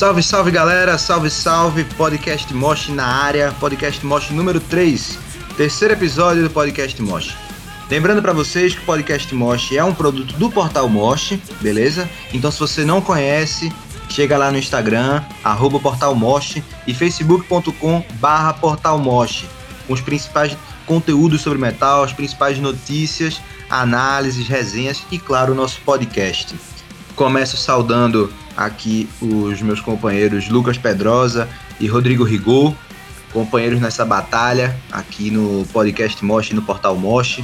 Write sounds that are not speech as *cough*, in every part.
Salve, salve galera, salve, salve, podcast Mosh na área, podcast Mosh número 3, terceiro episódio do podcast Mosh. Lembrando para vocês que o podcast Mosh é um produto do portal Mosh, beleza? Então se você não conhece, chega lá no Instagram, arroba portal e facebook.com barra portal com os principais conteúdos sobre metal, as principais notícias, análises, resenhas e claro, o nosso podcast. Começo saudando aqui os meus companheiros Lucas Pedrosa e Rodrigo Rigol, companheiros nessa batalha aqui no podcast Mosh e no portal Mosh.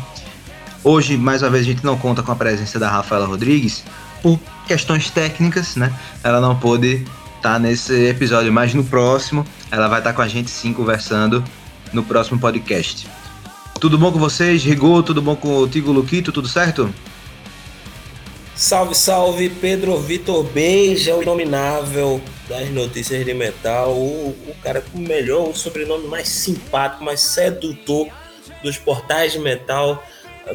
Hoje, mais uma vez, a gente não conta com a presença da Rafaela Rodrigues por questões técnicas, né? Ela não pôde estar tá nesse episódio, mas no próximo ela vai estar tá com a gente sim conversando no próximo podcast. Tudo bom com vocês, Rigol? Tudo bom com o Tigo Luquito? Tudo certo? Salve, salve, Pedro Vitor Beija, o inominável das notícias de metal, o, o cara com o melhor, o sobrenome mais simpático, mais sedutor dos portais de metal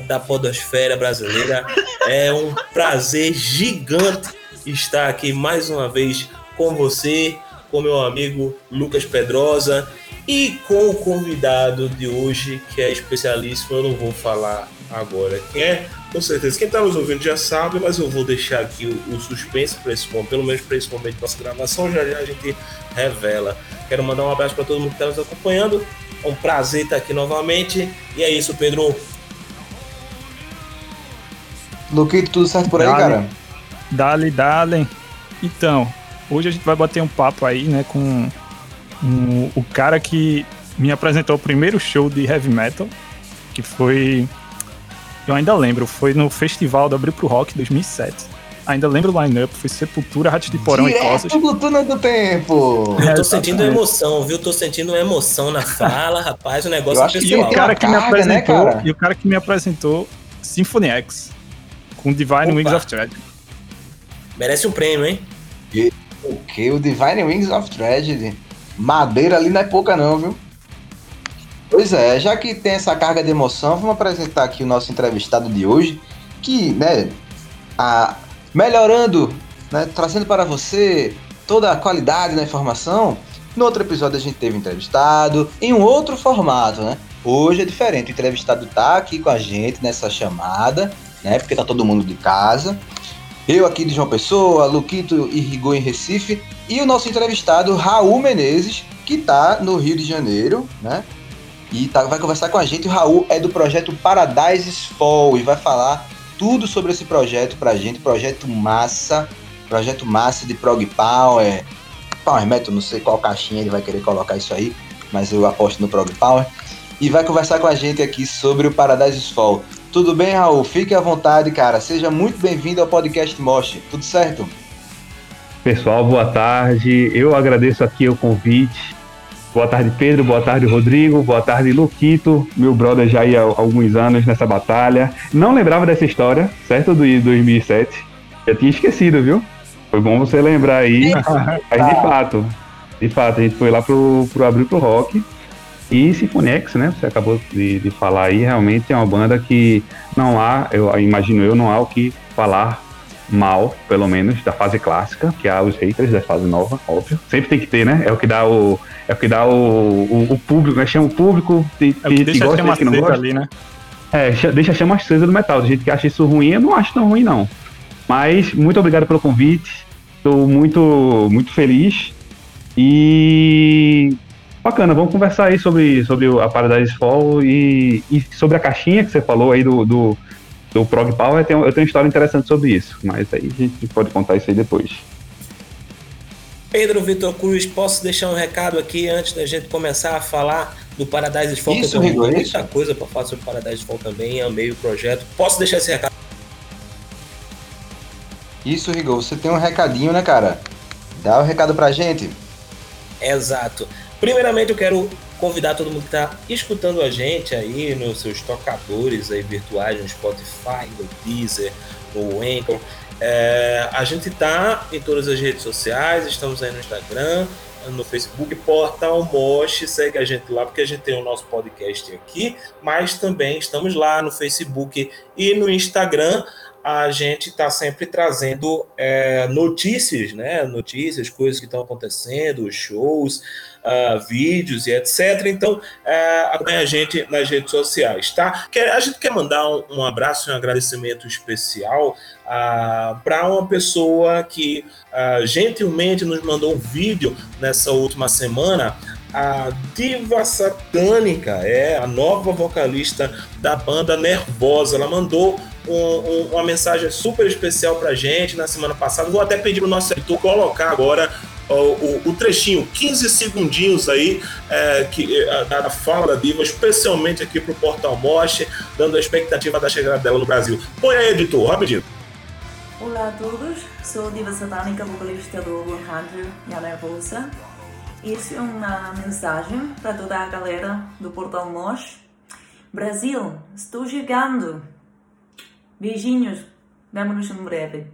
da podosfera brasileira. É um prazer gigante estar aqui mais uma vez com você, com meu amigo Lucas Pedrosa e com o convidado de hoje, que é especialíssimo, eu não vou falar agora quem é, com certeza. Quem está nos ouvindo já sabe, mas eu vou deixar aqui o, o suspense para esse momento, pelo menos para esse momento da nossa gravação, já já a gente revela. Quero mandar um abraço para todo mundo que está nos acompanhando. É um prazer estar aqui novamente. E é isso, Pedro. Luquito, tudo certo por aí, dale, cara? Dale, dale. Então, hoje a gente vai bater um papo aí, né, com um, o cara que me apresentou o primeiro show de heavy metal, que foi eu ainda lembro, foi no Festival do Abril pro Rock 2007. Ainda lembro o line-up, foi Sepultura, Ratos de Porão Direto e Cosas. túnel do tempo! Eu tô sentindo emoção, viu? Tô sentindo emoção na fala, *laughs* rapaz, o negócio é pessoal. E o cara que me né, apresentou, né, e o cara que me apresentou Symphony X, com Divine Opa. Wings of Tragedy. Merece um prêmio, hein? E, o que? O Divine Wings of Tragedy? Madeira ali não é pouca não, viu? Pois é, já que tem essa carga de emoção, vamos apresentar aqui o nosso entrevistado de hoje, que, né, a, melhorando, né, trazendo para você toda a qualidade da informação. No outro episódio a gente teve entrevistado em um outro formato, né? Hoje é diferente, o entrevistado tá aqui com a gente nessa chamada, né? Porque tá todo mundo de casa. Eu aqui de João Pessoa, Luquito e Rigor em Recife, e o nosso entrevistado Raul Menezes, que tá no Rio de Janeiro, né? E tá, vai conversar com a gente. O Raul é do projeto Paradise Fall e vai falar tudo sobre esse projeto pra gente. Projeto massa, projeto massa de prog power, power metal, não sei qual caixinha ele vai querer colocar isso aí, mas eu aposto no prog power. E vai conversar com a gente aqui sobre o Paradise Fall. Tudo bem, Raul? Fique à vontade, cara. Seja muito bem-vindo ao podcast Mosh. Tudo certo? Pessoal, boa tarde. Eu agradeço aqui o convite. Boa tarde, Pedro. Boa tarde, Rodrigo. Boa tarde, Luquito. Meu brother já ia há alguns anos nessa batalha. Não lembrava dessa história, certo? Do 2007. Já tinha esquecido, viu? Foi bom você lembrar aí. Mas de fato, de fato, a gente foi lá pro, pro Abril pro Rock. E Sinfonex, né? Você acabou de, de falar aí, realmente é uma banda que não há, eu imagino eu, não há o que falar mal, pelo menos, da fase clássica, que há os haters da fase nova, óbvio. Sempre tem que ter, né? É o que dá o. É o que dá o, o, o público, né? Chama o público que, é que, que gosta e que não gosta. Ali, né? É, deixa a chama acesa do metal. Do jeito que acha isso ruim, eu não acho tão ruim, não. Mas muito obrigado pelo convite. Estou muito, muito feliz. E bacana, vamos conversar aí sobre, sobre a Paradise Fall e, e sobre a caixinha que você falou aí do, do do Prog Power, eu tenho, eu tenho uma história interessante sobre isso, mas aí a gente pode contar isso aí depois. Pedro Vitor Cruz, posso deixar um recado aqui antes da gente começar a falar do Paradise Fall? Isso, eu tenho Rigor, muita isso. coisa para falar sobre Paradise Fall também, amei o projeto. Posso deixar esse recado? Isso, Rigor, você tem um recadinho, né, cara? Dá o um recado pra gente. Exato. Primeiramente, eu quero convidar todo mundo que está escutando a gente aí nos seus tocadores aí virtuais, no Spotify, no Deezer, no Anchor. É, a gente está em todas as redes sociais, estamos aí no Instagram, no Facebook, Portal Mosh, segue a gente lá, porque a gente tem o nosso podcast aqui, mas também estamos lá no Facebook e no Instagram. A gente está sempre trazendo é, notícias, né? Notícias, coisas que estão acontecendo, shows, uh, vídeos e etc. Então, uh, acompanhe a gente nas redes sociais, tá? a gente quer mandar um, um abraço e um agradecimento especial uh, para uma pessoa que uh, gentilmente nos mandou um vídeo nessa última semana a Diva Satânica, é a nova vocalista da banda Nervosa. Ela mandou um, um, uma mensagem super especial pra gente na semana passada. Vou até pedir pro nosso editor colocar agora o, o, o, trechinho, 15 segundinhos aí, é, que, é, da fala da Diva, especialmente aqui pro Portal Moche, dando a expectativa da chegada dela no Brasil. Põe aí, editor, rapidinho. Olá a todos, sou Diva Satânica, vocalista do One Hunter e a Nervosa. Isso é uma mensagem para toda a galera do Portal Mosh. Brasil, estou chegando. Beijinhos, vemo-nos em breve.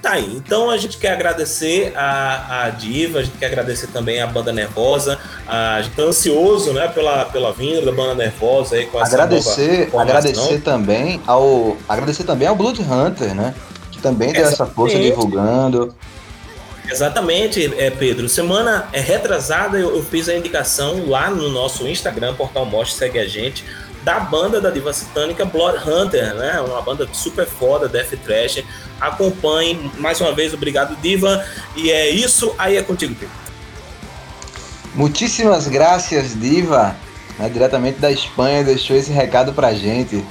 Tá aí, então a gente quer agradecer a, a Diva, a gente quer agradecer também a Banda Nervosa, a gente tá ansioso né, pela, pela vinda da Banda Nervosa aí com essa agradecer, agradecer também ao agradecer também ao Blood Hunter, né? Que também deu essa força divulgando. Exatamente, é, Pedro. Semana é retrasada, eu, eu, fiz a indicação lá no nosso Instagram, Portal Mostre, segue a gente, da banda da diva satânica Blood Hunter, né? Uma banda super foda, Death Trash. Acompanhe, mais uma vez, obrigado, Diva. E é isso, aí é contigo, Pedro. Muitíssimas graças, Diva, né, diretamente da Espanha, deixou esse recado pra gente.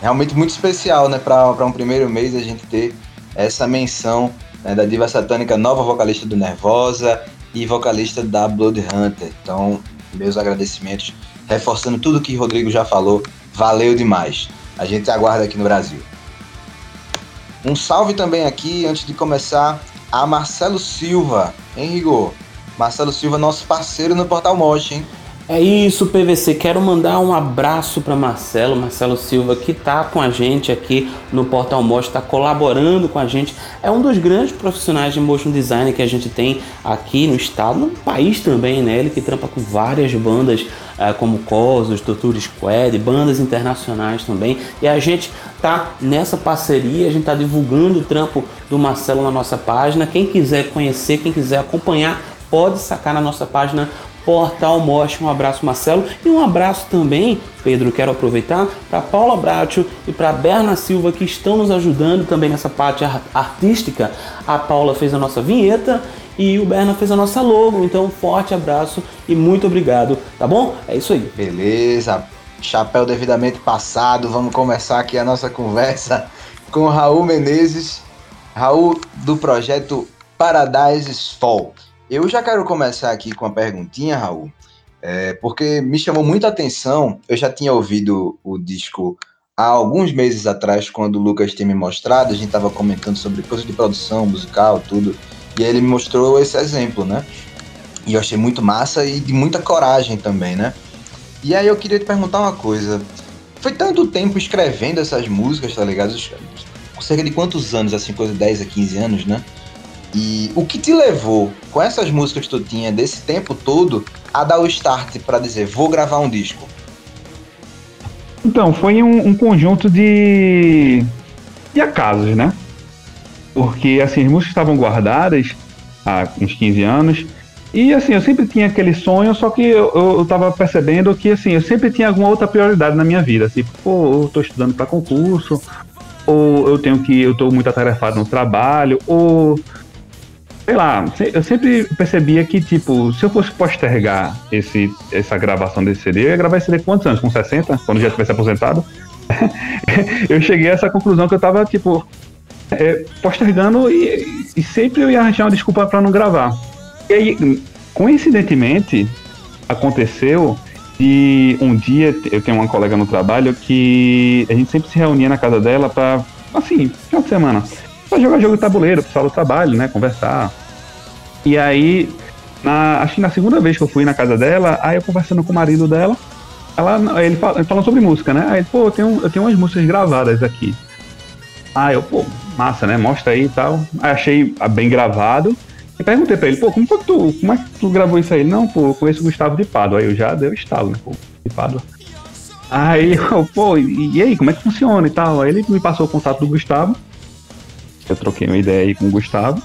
Realmente muito especial, né, para um primeiro mês a gente ter essa menção né, da diva satânica, nova vocalista do Nervosa e vocalista da Blood Hunter. Então, meus agradecimentos, reforçando tudo que o Rodrigo já falou, valeu demais. A gente aguarda aqui no Brasil. Um salve também aqui, antes de começar, a Marcelo Silva, hein, Rigor? Marcelo Silva, nosso parceiro no Portal Moche, hein? É isso, PVC. Quero mandar um abraço para Marcelo, Marcelo Silva, que está com a gente aqui no Portal Motion, está colaborando com a gente. É um dos grandes profissionais de motion design que a gente tem aqui no estado, no país também, né? Ele que trampa com várias bandas é, como Cosos, Torture Squad, bandas internacionais também. E a gente tá nessa parceria, a gente tá divulgando o trampo do Marcelo na nossa página. Quem quiser conhecer, quem quiser acompanhar, pode sacar na nossa página Portal Mostre. Um abraço, Marcelo. E um abraço também, Pedro, quero aproveitar, para Paula Bratio e para Berna Silva, que estão nos ajudando também nessa parte artística. A Paula fez a nossa vinheta e o Berna fez a nossa logo. Então, forte abraço e muito obrigado, tá bom? É isso aí. Beleza. Chapéu devidamente passado. Vamos começar aqui a nossa conversa *laughs* com Raul Menezes. Raul do projeto Paradise Fall. Eu já quero começar aqui com uma perguntinha, Raul, é, porque me chamou muita atenção. Eu já tinha ouvido o disco há alguns meses atrás, quando o Lucas tinha me mostrado, a gente estava comentando sobre coisas de produção musical, tudo, e aí ele me mostrou esse exemplo, né? E eu achei muito massa e de muita coragem também, né? E aí eu queria te perguntar uma coisa. Foi tanto tempo escrevendo essas músicas, tá ligado? Cerca de quantos anos, assim, coisa de 10 a 15 anos, né? E o que te levou, com essas músicas que tu tinha desse tempo todo, a dar o start para dizer, vou gravar um disco? Então, foi um, um conjunto de, de acasos, né? Porque, assim, as músicas estavam guardadas há uns 15 anos, e assim, eu sempre tinha aquele sonho, só que eu, eu, tava percebendo que assim, eu sempre tinha alguma outra prioridade na minha vida. Assim, pô, eu tô estudando para concurso, ou eu tenho que. eu tô muito atarefado no trabalho, ou sei lá, eu sempre percebia que, tipo, se eu fosse postergar esse, essa gravação desse CD, eu ia gravar esse CD quantos anos? Com 60? Quando já tivesse aposentado? *laughs* eu cheguei a essa conclusão que eu tava, tipo, é, postergando e, e, sempre eu ia arranjar uma desculpa para não gravar. E aí, coincidentemente, aconteceu e um dia eu tenho uma colega no trabalho que a gente sempre se reunia na casa dela para, assim, final de semana pra jogar jogo de tabuleiro, pessoal do trabalho, né? Conversar. E aí, na, acho que na segunda vez que eu fui na casa dela, aí eu conversando com o marido dela, ela, ele, fala, ele falando sobre música, né? Aí, pô, eu tenho, eu tenho umas músicas gravadas aqui. Aí eu, pô, massa, né? Mostra aí e tal. Aí achei bem gravado. E perguntei pra ele, pô, como foi que tu, como é que tu gravou isso aí? Não, pô, eu conheço o Gustavo de Pádua. Aí eu já dei o estalo, né? Pô, de Pádua. Aí eu, pô, e aí, como é que funciona e tal? Aí ele me passou o contato do Gustavo. Eu troquei uma ideia aí com o Gustavo.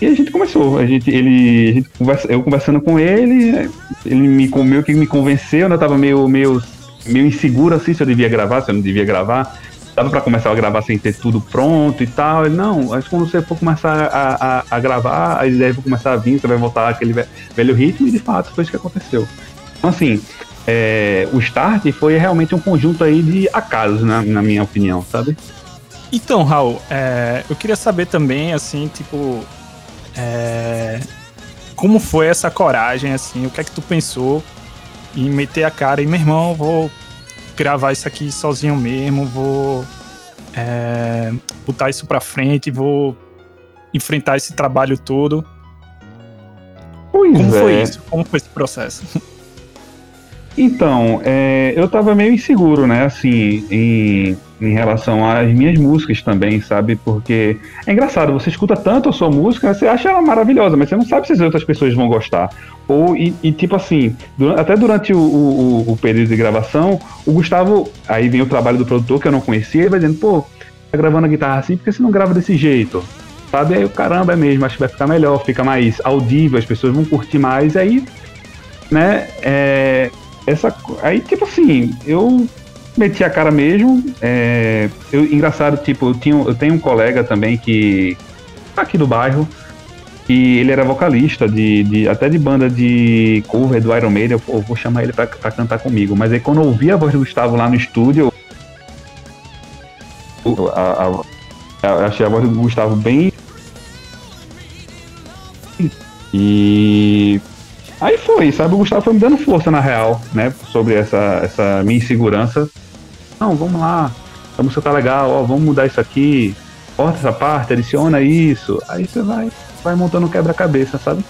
E a gente começou. A gente, ele, a gente conversa, eu conversando com ele, ele me, meio que me convenceu, né? Eu tava meio, meio, meio inseguro assim se eu devia gravar, se eu não devia gravar. Dava pra começar a gravar sem ter tudo pronto e tal. Ele, não, que quando você for começar a, a, a gravar, as ideias vão começar a vir, você vai voltar aquele velho ritmo, e de fato foi isso que aconteceu. Então, assim, é, o Start foi realmente um conjunto aí de acasos, na, na minha opinião, sabe? Então, Raul, é, eu queria saber também, assim, tipo, é, como foi essa coragem, assim, o que é que tu pensou em meter a cara e, meu irmão, vou gravar isso aqui sozinho mesmo, vou é, botar isso pra frente, vou enfrentar esse trabalho todo. Pois como é. foi isso? Como foi esse processo? *laughs* Então, é, eu tava meio inseguro, né, assim, em, em relação às minhas músicas também, sabe? Porque é engraçado, você escuta tanto a sua música, você acha ela maravilhosa, mas você não sabe se as outras pessoas vão gostar. Ou, e, e tipo assim, durante, até durante o, o, o, período de gravação, o Gustavo, aí vem o trabalho do produtor que eu não conhecia, ele vai dizendo, pô, tá gravando a guitarra assim, porque você não grava desse jeito? Sabe? Aí o caramba é mesmo, acho que vai ficar melhor, fica mais audível, as pessoas vão curtir mais, aí, né, é, essa. Aí, tipo assim, eu meti a cara mesmo. É, eu, engraçado, tipo, eu, tinha, eu tenho um colega também que. aqui do bairro. E ele era vocalista de, de, até de banda de cover do Iron Maiden. Eu, eu vou chamar ele pra, cantar comigo. Mas aí quando eu ouvi a voz do Gustavo lá no estúdio, eu, a, a, achei a voz do Gustavo bem. E Aí foi, sabe? O Gustavo foi me dando força na real, né? Sobre essa, essa minha insegurança. Não, vamos lá, a música tá legal, ó, vamos mudar isso aqui, corta essa parte, adiciona isso. Aí você vai, vai montando um quebra-cabeça, sabe?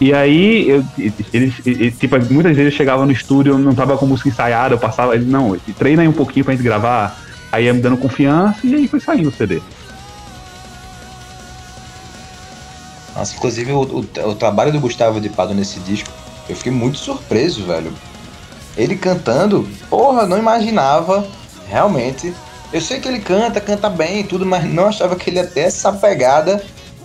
E aí, eu, eles, tipo, muitas vezes eu chegava no estúdio, não tava com música ensaiada, eu passava, ele, não, treina aí um pouquinho pra gente gravar. Aí ia me dando confiança e aí foi saindo o CD. Nossa, inclusive o, o, o, trabalho do Gustavo de Pado nesse disco, eu fiquei muito surpreso, velho. Ele cantando, porra, não imaginava, realmente. Eu sei que ele canta, canta bem e tudo, mas não achava que ele ia ter essa pegada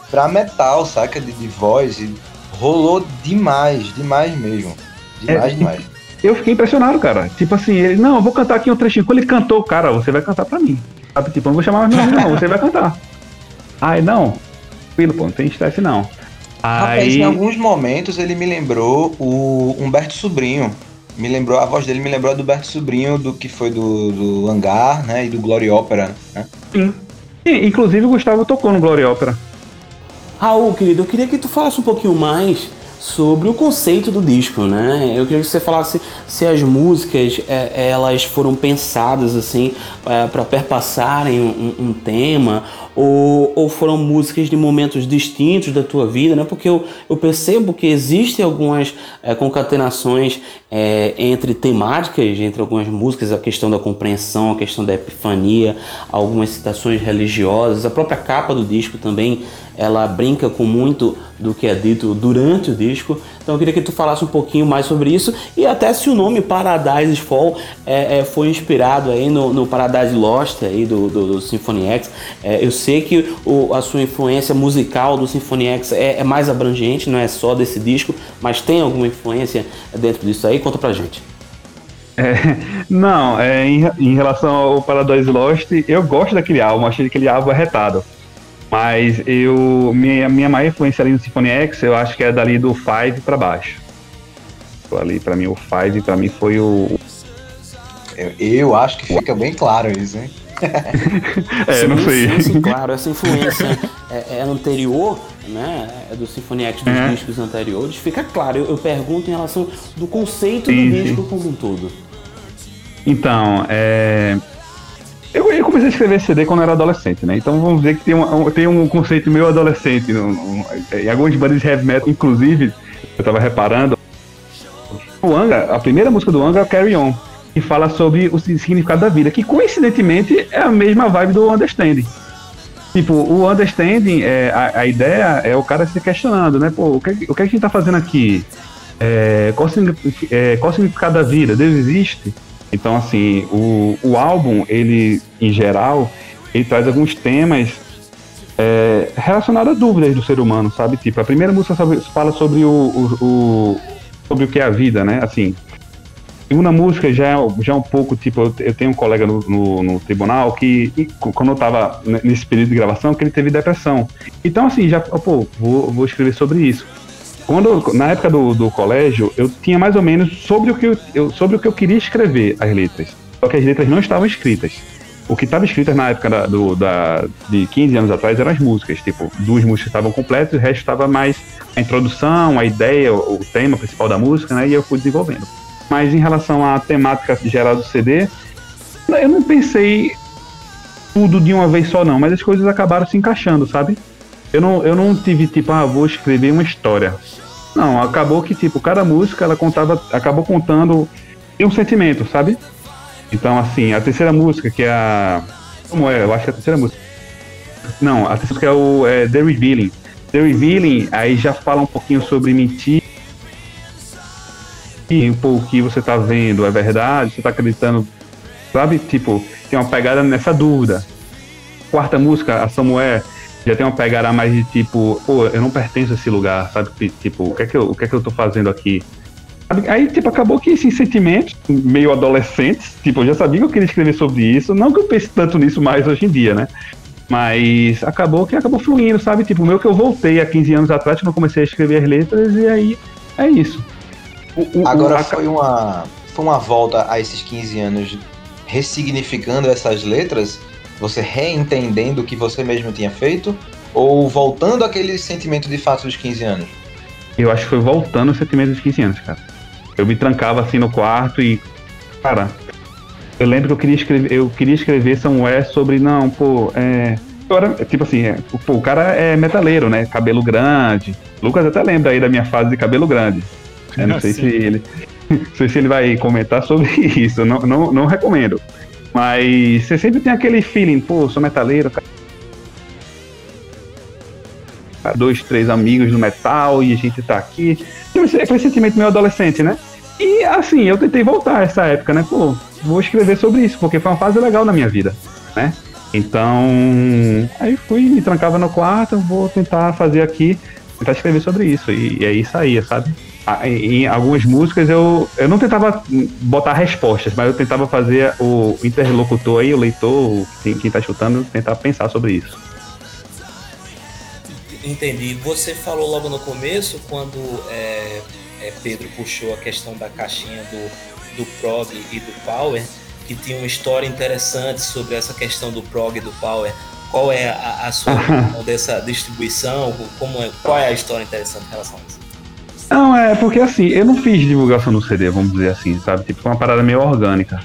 pra metal, saca? De, de voz. E rolou demais, demais mesmo. Demais, é, demais. Eu fiquei impressionado, cara. Tipo assim, ele, não, eu vou cantar aqui um trechinho. Quando ele cantou, cara, você vai cantar pra mim. Sabe? Tipo, eu não vou chamar mais meu nome, não, você vai cantar. *laughs* Ai, não, tranquilo, pô, não tem estresse não. Rapaz, Aí... em alguns momentos ele me lembrou o Humberto Sobrinho. Me lembrou, a voz dele me lembrou do Humberto Sobrinho, do que foi do, do Hangar, né? E do Glory Opera, né? Sim. E, inclusive o Gustavo tocou no Glory Opera. Raul, querido, eu queria que tu falasse um pouquinho mais sobre o conceito do disco, né? Eu queria que você falasse se as músicas é, elas foram pensadas assim é, para perpassarem um, um, tema ou, ou foram músicas de momentos distintos da tua vida, né? Porque eu, eu percebo que existem algumas é, concatenações é, entre temáticas, entre algumas músicas, a questão da compreensão, a questão da epifania, algumas citações religiosas, a própria capa do disco também ela brinca com muito do que é dito durante o disco. Então eu queria que tu falasse um pouquinho mais sobre isso e até se o nome Paradise Fall é, é, foi inspirado aí no, no, Paradise Lost aí do, do, do Symphony X. É, eu sei que o, a sua influência musical do Symphony X é, é, mais abrangente, não é só desse disco, mas tem alguma influência dentro disso aí? Conta pra gente. É, não, é, em, em, relação ao Paradise Lost, eu gosto daquele álbum, achei aquele álbum arretado. Mas eu. Minha, minha maior influência ali no Symphony X, eu acho que é dali do 5 para baixo. Ali, para mim, o 5 para mim foi o. Eu, eu, acho que fica bem claro isso, hein? *laughs* é, sim, não sei. Sim, sim, claro, essa influência é, é, anterior, né? É do Symphony X dos é. discos anteriores, fica claro. Eu, eu, pergunto em relação do conceito sim, do disco como um todo. Então, é, eu, eu, comecei a escrever CD quando eu era adolescente, né? Então vamos dizer que tem um, tem um conceito meio adolescente. No, no, em algumas bandas de heavy metal, inclusive, eu tava reparando. O Anga, a primeira música do Anga é Carry On, que fala sobre o significado da vida, que coincidentemente é a mesma vibe do Understanding. Tipo, o Understanding, é, a, a ideia é o cara se questionando, né? Pô, o que, o que a gente tá fazendo aqui? É, qual, é, qual o significado da vida? Deus existe? Então, assim, o, o álbum, ele, em geral, ele traz alguns temas é, relacionados a dúvidas do ser humano, sabe? Tipo, a primeira música fala sobre o, o, o, sobre o que é a vida, né? Assim, segunda música já, já um pouco, tipo, eu, eu tenho um colega no, no, no, tribunal que, quando eu tava nesse período de gravação, que ele teve depressão. Então, assim, já, pô, vou, vou escrever sobre isso. Quando, na época do, do colégio, eu tinha mais ou menos sobre o, que eu, sobre o que eu queria escrever as letras. Só que as letras não estavam escritas. O que estava escrito na época da, do, da, de 15 anos atrás eram as músicas. Tipo, duas músicas estavam completas, o resto estava mais a introdução, a ideia, o, o tema principal da música, né? E eu fui desenvolvendo. Mas em relação à temática geral do CD, eu não pensei tudo de uma vez só, não. Mas as coisas acabaram se encaixando, sabe? Eu não, eu não tive tipo, ah, vou escrever uma história. Não, acabou que, tipo, cada música ela contava, acabou contando um sentimento, sabe? Então, assim, a terceira música, que é a. Como é? Eu acho que é a terceira música. Não, a terceira música é o é The Revealing. The Revealing, aí já fala um pouquinho sobre mentir. E o que você tá vendo é verdade, você tá acreditando, sabe? Tipo, tem uma pegada nessa dúvida. Quarta música, a Samuel, já tem uma pegada mais de tipo, pô, eu não pertenço a esse lugar, sabe? Tipo, o que é que eu, o que é que eu tô fazendo aqui? Aí, tipo, acabou que esses sentimentos, meio adolescentes, tipo, eu já sabia que eu queria escrever sobre isso, não que eu pense tanto nisso mais hoje em dia, né? Mas acabou que acabou fluindo, sabe? Tipo, meio que eu voltei há 15 anos atrás, quando eu comecei a escrever as letras, e aí é isso. O, o, Agora o, foi, uma, foi uma volta a esses 15 anos ressignificando essas letras você reentendendo o que você mesmo tinha feito? Ou voltando aquele sentimento de fato dos 15 anos? Eu acho que foi voltando o sentimento dos 15 anos, cara. Eu me trancava assim no quarto e. Cara, eu lembro que eu queria escrever, eu queria escrever Samuel sobre, não, pô, é. Era, tipo assim, é, pô, o cara é metaleiro, né? Cabelo grande. Lucas até lembra aí da minha fase de cabelo grande. Eu não *laughs* sei se ele. *laughs* Não sei se ele vai comentar sobre isso. Não, não, não recomendo. Mas você sempre tem aquele feeling, pô, sou metaleiro, cara. Dois, três amigos no metal e a gente tá aqui. Aquele sentimento meio adolescente, né? E assim, eu tentei voltar essa época, né? Pô, vou escrever sobre isso, porque foi uma fase legal na minha vida, né? Então, aí fui, me trancava no quarto, vou tentar fazer aqui, tentar escrever sobre isso. E, e aí saía, sabe? Em algumas músicas eu, eu não tentava botar respostas, mas eu tentava fazer o interlocutor aí, o leitor, quem, quem tá escutando, tentar pensar sobre isso. Entendi. Você falou logo no começo, quando é, é, Pedro puxou a questão da caixinha do, do prog e do power, que tinha uma história interessante sobre essa questão do prog e do power. Qual é a, a sua *laughs* dessa distribuição? Como é, qual é a história interessante em relação a? Não, é porque assim, eu não fiz divulgação no CD, vamos dizer assim, sabe? Tipo, foi uma parada meio orgânica.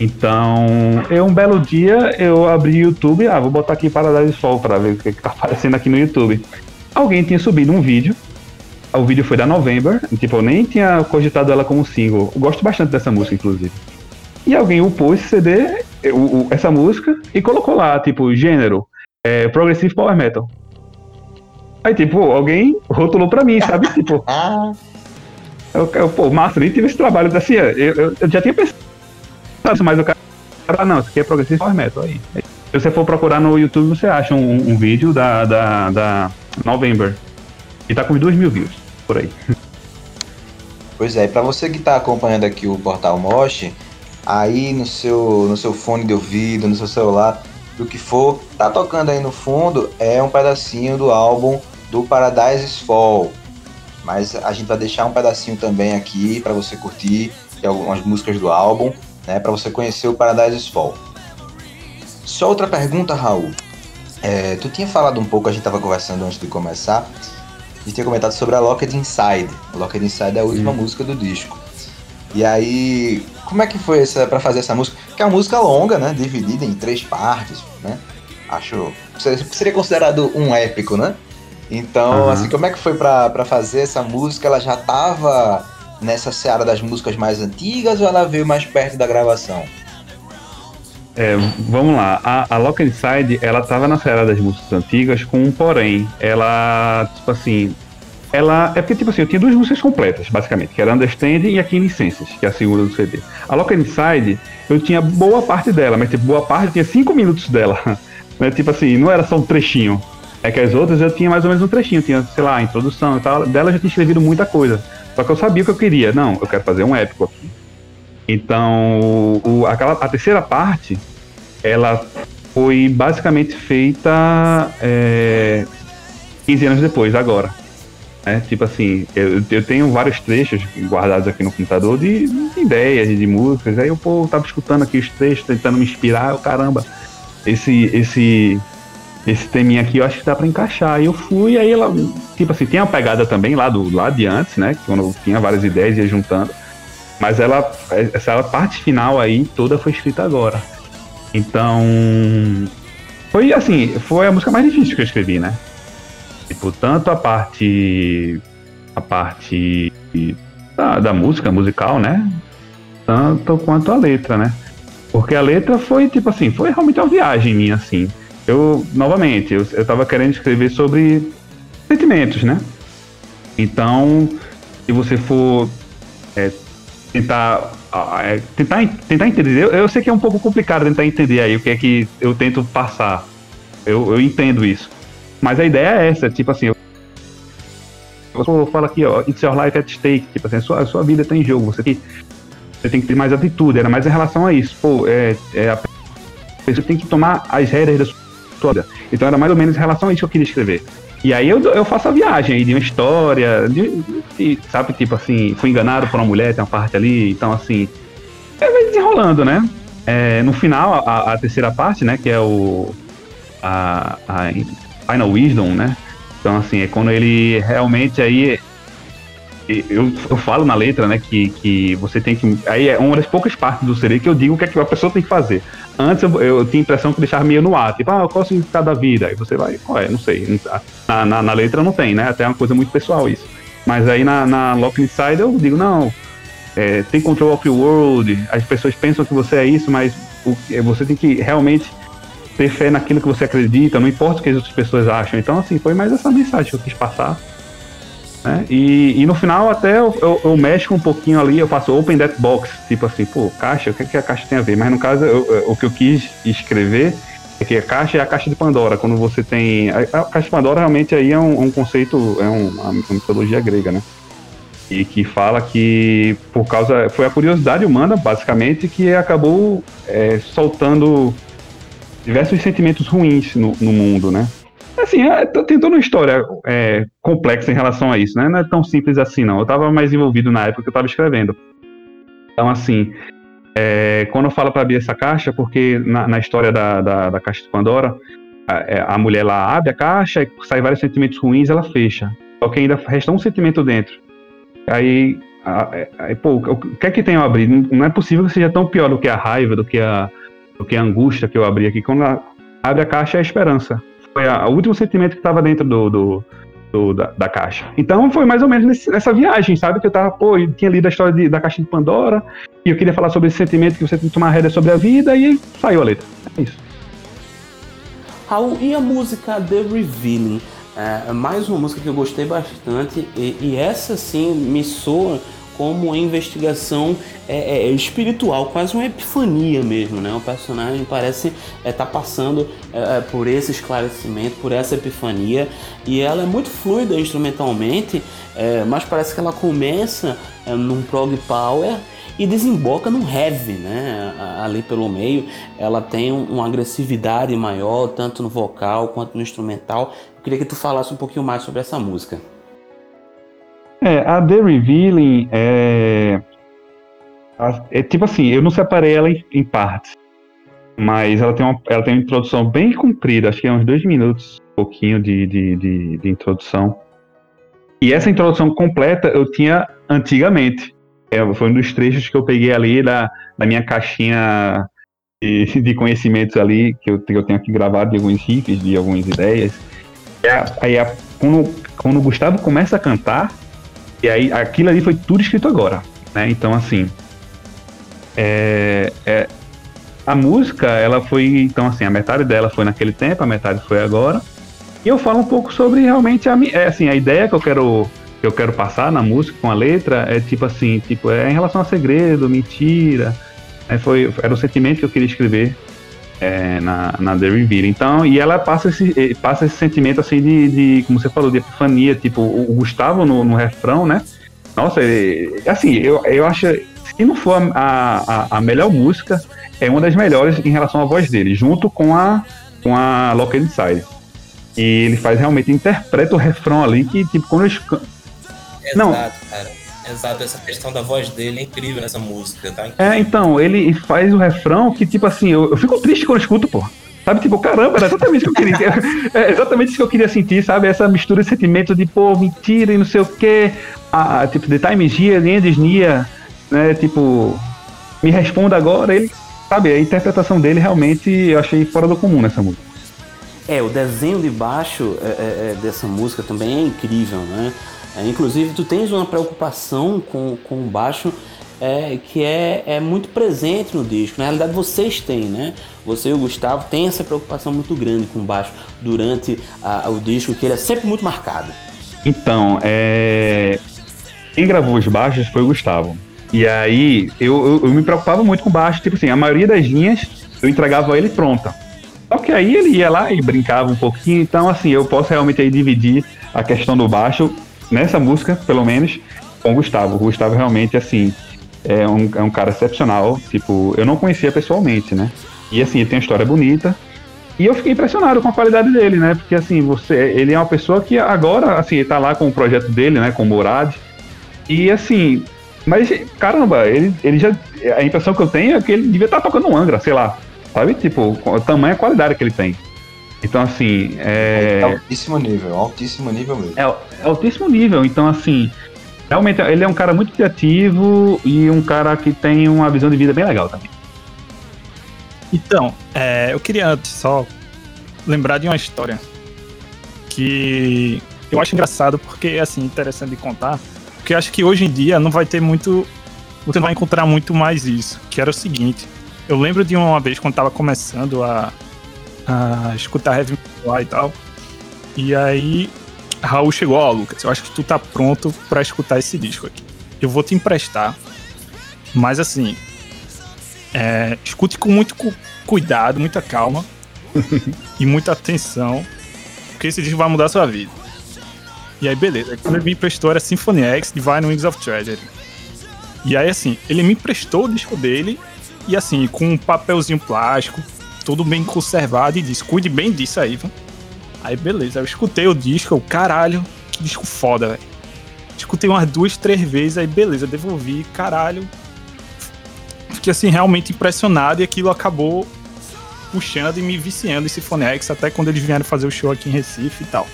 Então, eu um belo dia eu abri o YouTube, ah, vou botar aqui Paradise Sol para ver o que, que tá *laughs* aparecendo aqui no YouTube. Alguém tinha subido um vídeo. O vídeo foi da November, tipo, eu nem tinha cogitado ela como single. Eu gosto bastante dessa música, inclusive. E alguém upou esse CD, essa música, e colocou lá, tipo, gênero, é, Progressive Power Metal. Aí, tipo, alguém rotulou pra mim, sabe? *laughs* tipo. Ah. Eu, eu, pô, massa, nem tive esse trabalho assim. Eu, eu, eu já tinha pensado, mas o cara. Não, isso aqui é Progressive Power Metal. Aí. Se você for procurar no YouTube, você acha um, um vídeo da, da, da November. E tá com 2 mil views, por aí. *laughs* Pois é, para você que tá acompanhando aqui o Portal Mosh, aí no seu, no seu fone de ouvido, no seu celular, do que for, tá tocando aí no fundo, é um pedacinho do álbum do Paradise Fall. Mas a gente vai deixar um pedacinho também aqui para você curtir de algumas músicas do álbum, né, para você conhecer o Paradise Fall. Só outra pergunta, Raul. É, tu tinha falado um pouco, a gente estava conversando antes de começar, gente tinha comentado sobre a Locked Inside. A Locked Inside é a última música do disco. E aí, como é que foi essa para fazer essa música? Que é uma música longa, né, dividida em três partes, né? Acho seria considerado um épico, né? Então, uhum. assim, como é que foi para fazer essa música? Ela já tava nessa seara das músicas mais antigas ou ela veio mais perto da gravação? É, vamos lá, a, a Lock Inside, ela tava na seara das músicas antigas com um porém. Ela, tipo assim, ela. É porque, tipo assim, eu tinha duas músicas completas, basicamente, que era Understanding e a Quinescences, que é a segunda do CD. A Lock Inside, eu tinha boa parte dela, mas tipo, boa parte tinha cinco minutos dela. *laughs* né? Tipo assim, não era só um trechinho. É que as outras eu tinha mais ou menos um trechinho, tinha, sei lá, introdução e tal. Dela eu já tinha escrevido muita coisa. Só que eu sabia o que eu queria. Não, eu quero fazer um épico aqui. Então, o, aquela, a terceira parte, ela foi basicamente feita é, 15 anos depois, agora. É, tipo assim, eu, eu tenho vários trechos guardados aqui no computador de, de ideias, de músicas. Aí eu, pô, tava escutando aqui os trechos, tentando me inspirar. Eu, caramba, esse, esse, esse teminha aqui eu acho que dá pra encaixar. Aí eu fui, aí ela, tipo assim, tem uma pegada também lá do lá de antes, né? Quando eu tinha várias ideias e ia juntando. Mas ela, essa parte final aí toda foi escrita agora. Então, foi assim, foi a música mais difícil que eu escrevi, né? Tipo, tanto a parte. A parte da, da música, musical, né? Tanto quanto a letra, né? Porque a letra foi, tipo assim, foi realmente uma viagem minha, assim. Eu, novamente, eu, eu tava querendo escrever sobre sentimentos, né? Então, se você for é, tentar é, tentar, tentar entender. Eu, eu, sei que é um pouco complicado tentar entender aí o que é que eu tento passar. Eu, eu entendo isso. Mas a ideia é essa, tipo assim, eu, eu falo aqui, ó, it's your life at stake, tipo assim, a sua, a sua vida está em jogo, você tem, você tem que ter mais atitude, era mais em relação a isso. Pô, é, é a pessoa tem que tomar as rédeas da sua vida. Então era mais ou menos em relação a isso que eu queria escrever. E aí eu, eu faço a viagem aí de uma história, de, de, sabe, tipo assim, fui enganado por uma mulher, tem uma parte ali, então assim, é, vai desenrolando, né? É, no final, a, a, terceira parte, né, que é o a, a Final Wisdom, né? Então, assim, é quando ele realmente aí. Eu, eu falo na letra, né, que, que você tem que. Aí é uma das poucas partes do CD que eu digo o que, é que a pessoa tem que fazer. Antes eu, eu tinha a impressão que deixava meio no ar, tipo, ah, qual é o significado da vida? Aí você vai, qual é? Não sei. Na, na, na, letra não tem, né? Até é uma coisa muito pessoal isso. Mas aí na, na Lock Inside eu digo, não, é, tem control of your world, as pessoas pensam que você é isso, mas o, você tem que realmente ter fé naquilo que você acredita, não importa o que as outras pessoas acham. Então, assim, foi mais essa mensagem que eu quis passar. Né? E, e no final, até eu, eu, eu, mexo um pouquinho ali, eu faço open that box, tipo assim, pô, caixa, o que, é que a caixa tem a ver? Mas no caso, eu, o que eu quis escrever é que a caixa é a caixa de Pandora. Quando você tem. A, a caixa de Pandora realmente aí é um, um conceito, é um, uma mitologia grega, né? E que fala que por causa. Foi a curiosidade humana, basicamente, que acabou é, soltando diversos sentimentos ruins no, no mundo, né? Assim, é, tem toda uma história é, complexa em relação a isso, né? Não é tão simples assim, não. Eu estava mais envolvido na época que eu estava escrevendo. Então, assim, é, quando eu falo para abrir essa caixa, porque na, na história da, da, da, caixa de Pandora, a, é, a, mulher lá abre a caixa e sai vários sentimentos ruins, ela fecha. Só que ainda resta um sentimento dentro. Aí, aí pô, o que é que tem a abrir? Não é possível que seja tão pior do que a raiva, do que a, do que a angústia que eu abri aqui. Quando abre a caixa é a esperança. Foi o último sentimento que estava dentro do, do, do da, da, caixa. Então foi mais ou menos nesse, nessa viagem, sabe? Que eu tava, pô, eu tinha lido a história de, da caixa de Pandora e eu queria falar sobre esse sentimento que você tem que tomar rédea sobre a vida e saiu a letra. É isso. Raul, e a música The Revealing? É, mais uma música que eu gostei bastante e, e essa sim me soa como uma investigação é, é, é, espiritual, quase uma epifania mesmo, né? O personagem parece estar é, tá passando é, é, por esse esclarecimento, por essa epifania, e ela é muito fluida instrumentalmente, mas parece que ela começa num prog power e desemboca num heavy, né? Ali pelo meio, ela tem uma agressividade maior, tanto no vocal quanto no instrumental. Eu queria que tu falasse um pouquinho mais sobre essa música. É, a The Revealing é. É tipo assim, eu não separei ela em, em partes. Mas ela tem, uma, ela tem uma introdução bem comprida, acho que é uns dois minutos, um pouquinho de, de, de, de introdução. E essa introdução completa eu tinha antigamente. É, foi um dos trechos que eu peguei ali da, da minha caixinha de, de conhecimentos ali, que eu, que eu tenho aqui gravado de alguns riffs, de algumas ideias. aí, quando, quando o Gustavo começa a cantar, e aí aquilo ali foi tudo escrito agora, né? Então assim, é, é, a música ela foi então assim a metade dela foi naquele tempo, a metade foi agora. E eu falo um pouco sobre realmente a é, assim a ideia que eu quero que eu quero passar na música com a letra é tipo assim, tipo, é em relação a segredo, mentira. É, foi, era o sentimento que eu queria escrever é, na, na Reveal. Então, e ela passa esse, eh, passa esse sentimento assim de, de como você falou, de epifania, tipo, o, Gustavo no, no refrão, né? Nossa, ele, assim, eu, eu acho, se não for a, a, a, melhor música, é uma das melhores em relação à voz dele, junto com a, com a Lock Inside. E ele faz realmente, interpreta o refrão ali, que tipo, quando eles Exato, não. cara. Exato, essa questão da voz dele é incrível nessa música, tá? É, então, ele faz o refrão que, tipo assim, eu, eu fico triste quando escuto, pô. Sabe, tipo, caramba, era exatamente que eu queria. *laughs* É exatamente isso que eu queria sentir, sabe? Essa mistura de sentimento de, pô, mentira e não sei o quê. A, tipo, The Time Gia, Lendes Nia, né? Tipo, me responda agora. Ele, sabe, a interpretação dele realmente eu achei fora do comum nessa música. É, o desenho de baixo é, é, é dessa música também é incrível, né? É, inclusive, tu tens uma preocupação com, com o baixo é, que é, é muito presente no disco. Na realidade, vocês têm, né? Você e o Gustavo têm essa preocupação muito grande com o baixo durante a, o disco, que ele é sempre muito marcado. Então, é... quem gravou os baixos foi o Gustavo. E aí, eu, eu, eu me preocupava muito com o baixo. Tipo assim, a maioria das linhas eu entregava ele pronta. Que aí ele ia lá e brincava um pouquinho. Então, assim, eu posso realmente aí dividir a questão do baixo nessa música, pelo menos, com o Gustavo. O Gustavo realmente, assim, é um, é um cara excepcional. Tipo, eu não conhecia pessoalmente, né? E assim, ele tem uma história bonita. E eu fiquei impressionado com a qualidade dele, né? Porque assim, você, ele é uma pessoa que agora, assim, ele tá lá com o projeto dele, né? Com o Morad. E assim, mas caramba, ele, ele já. A impressão que eu tenho é que ele devia estar tá tocando um Angra, sei lá. Sabe? Tipo, o tamanho e a qualidade que ele tem. Então, assim. É... é altíssimo nível, altíssimo nível mesmo. É, é altíssimo nível. Então, assim. Realmente, ele é um cara muito criativo e um cara que tem uma visão de vida bem legal também. Então, é, eu queria antes só lembrar de uma história que eu acho engraçado porque é assim, interessante de contar. Porque acho que hoje em dia não vai ter muito. Você não vai encontrar muito mais isso. Que era o seguinte. Eu lembro de uma vez quando tava começando a, a escutar heavy metal e tal. E aí Raul chegou, ó, oh, Lucas, eu acho que tu tá pronto para escutar esse disco aqui. Eu vou te emprestar. Mas assim, é, escute com muito cu cuidado, muita calma *laughs* e muita atenção, porque esse disco vai mudar a sua vida. E aí, beleza. Quando ele me emprestou era Symphony X, Divine Wings of Tragedy. E aí, assim, ele me emprestou o disco dele e, assim, com um papelzinho plástico, tudo bem conservado e disse: cuide bem disso aí, viu? Aí beleza, eu escutei o disco, eu, caralho, que disco foda, velho. Escutei umas duas, três vezes, aí beleza, devolvi, caralho. Fiquei assim, realmente impressionado e aquilo acabou puxando e me viciando esse Symphony X até quando eles vieram fazer o show aqui em Recife e tal.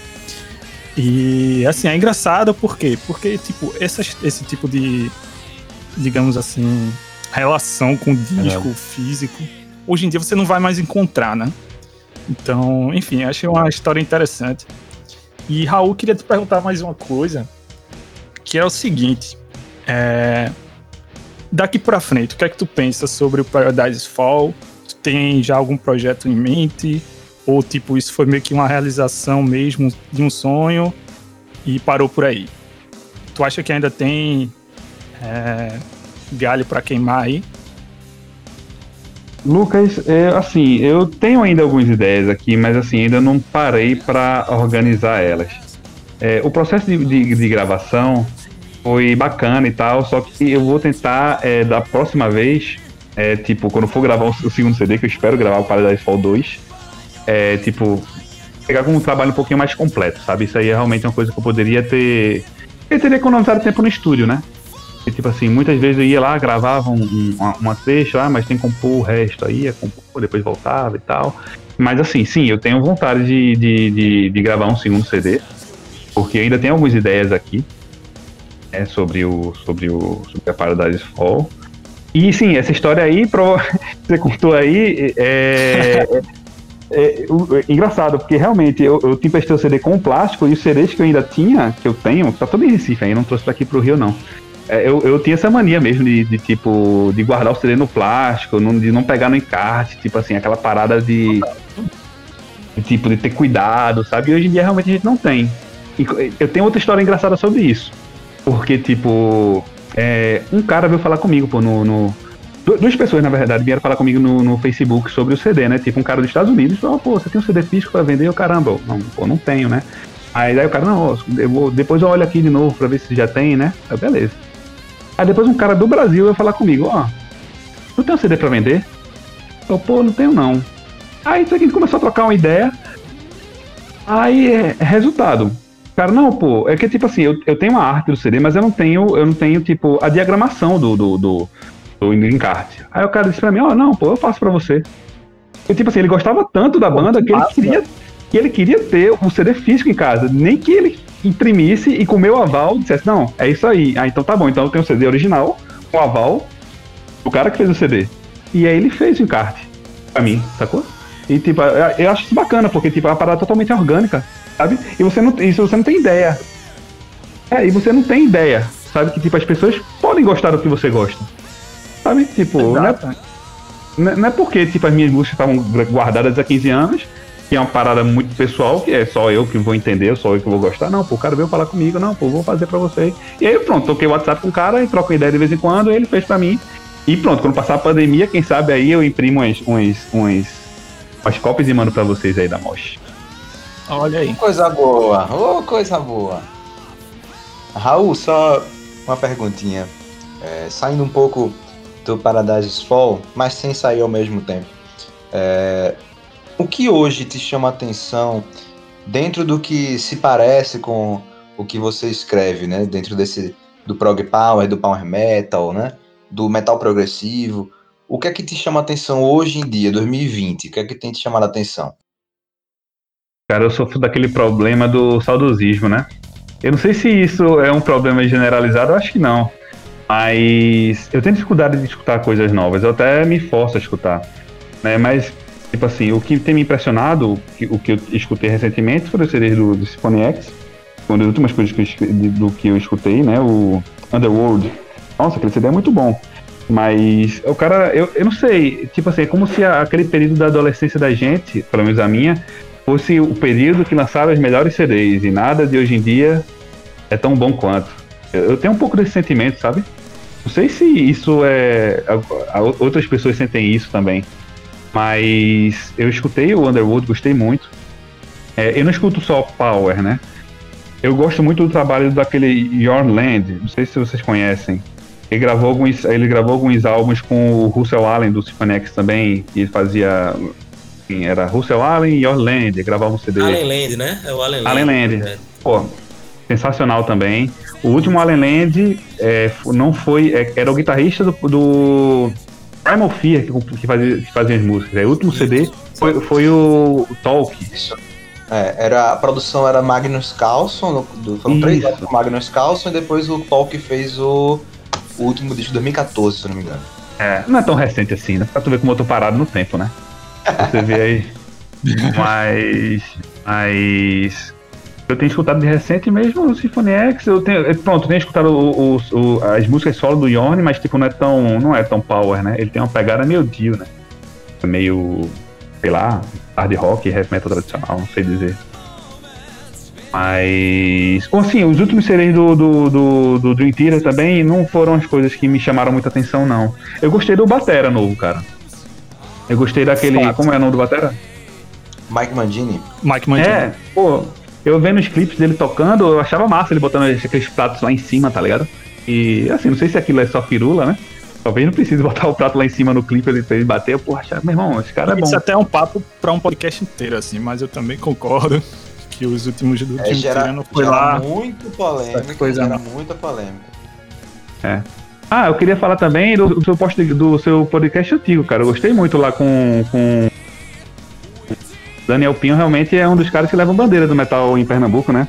E assim, é engraçado por quê? Porque, tipo, essa, esse tipo de, digamos assim, relação com o disco é. físico hoje em dia você não vai mais encontrar, né? Então, enfim, achei uma história interessante. E Raul, queria te perguntar mais uma coisa, que é o seguinte: é... daqui para frente, o que é que tu pensa sobre o Paradise Fall? Tu tem já algum projeto em mente? Ou tipo, isso foi meio que uma realização mesmo de um sonho e parou por aí? Tu acha que ainda tem é... galho para queimar aí? Lucas, é, assim, eu tenho ainda algumas ideias aqui, mas assim, ainda não parei para organizar elas. É, o processo de, de, de, gravação foi bacana e tal, só que eu vou tentar, é, da próxima vez, é, tipo, quando for gravar o, o, segundo CD, que eu espero gravar o Paradise Fall 2, é, tipo, pegar com um trabalho um pouquinho mais completo, sabe? Isso aí é realmente uma coisa que eu poderia ter. Eu teria economizado tempo no estúdio, né? E, tipo assim, muitas vezes eu ia lá, gravava um, um, uma, uma trecha, ah, mas tem que compor o resto aí, ia compor, depois voltava e tal. Mas assim, sim, eu tenho vontade de, de, de, de gravar um segundo CD, porque ainda tem algumas ideias aqui é, sobre, o, sobre, o, sobre a Paradise Fall. E sim, essa história aí, pro, *laughs* você contou aí, é, é, é, é, engraçado, porque realmente eu, eu te emprestei o CD com plástico e os CDs que eu ainda tinha, que eu tenho, tá todo em Recife aí, não trouxe pra aqui pro Rio não. É, eu, eu tinha essa mania mesmo de, de, tipo, de guardar o CD no plástico, não, de não pegar no encarte, tipo assim, aquela parada de, de, tipo, de ter cuidado, sabe? E hoje em dia realmente a gente não tem. Eu tenho outra história engraçada sobre isso. Porque, tipo, é, um cara veio falar comigo, pô, no, no Duas pessoas, na verdade, vieram falar comigo no, no, Facebook sobre o CD, né? Tipo, um cara dos Estados Unidos falou, pô, você tem um CD físico pra vender? Eu, caramba, não, pô, não tenho, né? Aí daí o cara, não, eu vou, depois eu olho aqui de novo pra ver se já tem, né? Aí, beleza. Aí depois um cara do Brasil ia falar comigo, ó, oh, tu tem um CD pra vender? Eu, pô, não tenho não. Aí isso aqui começou a trocar uma ideia. Aí, é, resultado. Cara, não, pô, é que tipo assim, eu, eu tenho uma arte do CD, mas eu não tenho, eu não tenho, tipo, a diagramação do, do, do, do encarte. Aí o cara disse pra mim, ó, oh, não, pô, eu faço pra você. E tipo assim, ele gostava tanto da banda que ele queria e ele queria ter um CD físico em casa. Nem que ele imprimisse e com o meu aval dissesse, não, é isso aí. Ah, então tá bom, então eu tenho um CD original, com o aval do cara que fez o CD. E aí ele fez o encarte pra mim, sacou? E tipo, eu acho isso bacana, porque tipo, é uma parada totalmente orgânica, sabe? E você não, isso você não tem ideia. É, e você não tem ideia, sabe? Que tipo, as pessoas podem gostar do que você gosta. Sabe? Tipo, não é, não é porque tipo, as minhas músicas estavam guardadas há 15 anos que é uma parada muito pessoal, que é só eu que vou entender, só eu que vou gostar. Não, pô, o cara veio falar comigo, não, pô, vou fazer pra você. E aí pronto, toquei o WhatsApp com o cara e troco ideia de vez em quando, e ele fez pra mim. E pronto, quando passar a pandemia, quem sabe aí eu imprimo uns, uns, uns umas cópias e mando pra vocês aí da Mosh. Olha aí. Coisa boa, oh, coisa boa. Raul, só uma perguntinha. É, saindo um pouco do Paradise Fall, mas sem sair ao mesmo tempo. É, o que hoje te chama a atenção dentro do que se parece com o que você escreve, né? Dentro desse do prog power, do power metal, né? Do metal progressivo. O que é que te chama a atenção hoje em dia, 2020? O que é que tem te chamado a atenção? Cara, eu sofro daquele problema do saudosismo, né? Eu não sei se isso é um problema generalizado, eu acho que não. Mas eu tenho dificuldade de escutar coisas novas, eu até me forço a escutar. Né? Mas Tipo assim, o que tem me impressionado, o que eu escutei recentemente, foram os CDs do, do Symphony X, uma das últimas coisas que do que eu escutei, né? O Underworld. Nossa, aquele CD é muito bom. Mas o cara, eu, eu não sei, tipo assim, é como se a, aquele período da adolescência da gente, pelo menos a minha, fosse o período que lançaram os melhores CDs e nada de hoje em dia é tão bom quanto. Eu, eu tenho um pouco desse sentimento, sabe? Não sei se isso é. A, a, outras pessoas sentem isso também. Mas eu escutei o Underwood, gostei muito. É, eu não escuto só Power, né? Eu gosto muito do trabalho daquele Your Land, não sei se vocês conhecem. Ele gravou alguns, ele gravou alguns álbuns com o Russell Allen do Symphonix também, e fazia. Enfim, era Russell Allen e Your Land, gravava um CD. Allen Land, né? É o Allen Land. Allen Land. É. Pô, sensacional também. O último Allen Land é, não foi. É, era o guitarrista do, do Primal Fear que, que, fazia, que fazia as músicas. Aí, o último CD foi, foi o, Talk. É, era, a produção era Magnus Carlson, do, foram Isso. três anos com Magnus Carlson, e depois o Talk fez o, o último disco de 2014, se não me engano. É, não é tão recente assim, né? Pra tu ver como eu tô parado no tempo, né? Você vê aí. *laughs* mas. Mas eu tenho escutado de recente mesmo o Symphony X. Eu tenho, pronto, eu tenho escutado o, o, o, as músicas solo do Yorn, mas tipo, não é tão. não é tão power, né? Ele tem uma pegada meio Dio, né? Meio. sei lá, hard rock, heavy metal tradicional, não sei dizer. Mas. Bom, assim, os últimos CDs do, do, do, do Dream Theater também não foram as coisas que me chamaram muita atenção, não. Eu gostei do Batera novo, cara. Eu gostei daquele. Fato. Como é o nome do Batera? Mike Mandini. Mike Mandini. É, pô, eu vendo os clipes dele tocando, eu achava massa ele botando aqueles pratos lá em cima, tá ligado? E assim, não sei se aquilo é só firula, né? Talvez não precise *laughs* botar o prato lá em cima no clipe ele, pra ele bater. Porra, meu irmão, esse cara é bom. Isso até é um papo pra um podcast inteiro, assim, mas eu também concordo *laughs* que os últimos do é, gera, não foi lá. muito polêmica, coisa gera muita polêmica. É. Ah, eu queria falar também do, do seu post do seu podcast antigo, cara. Eu gostei muito lá com, com Daniel Pinho realmente é um dos caras que levam bandeira do metal em Pernambuco, né?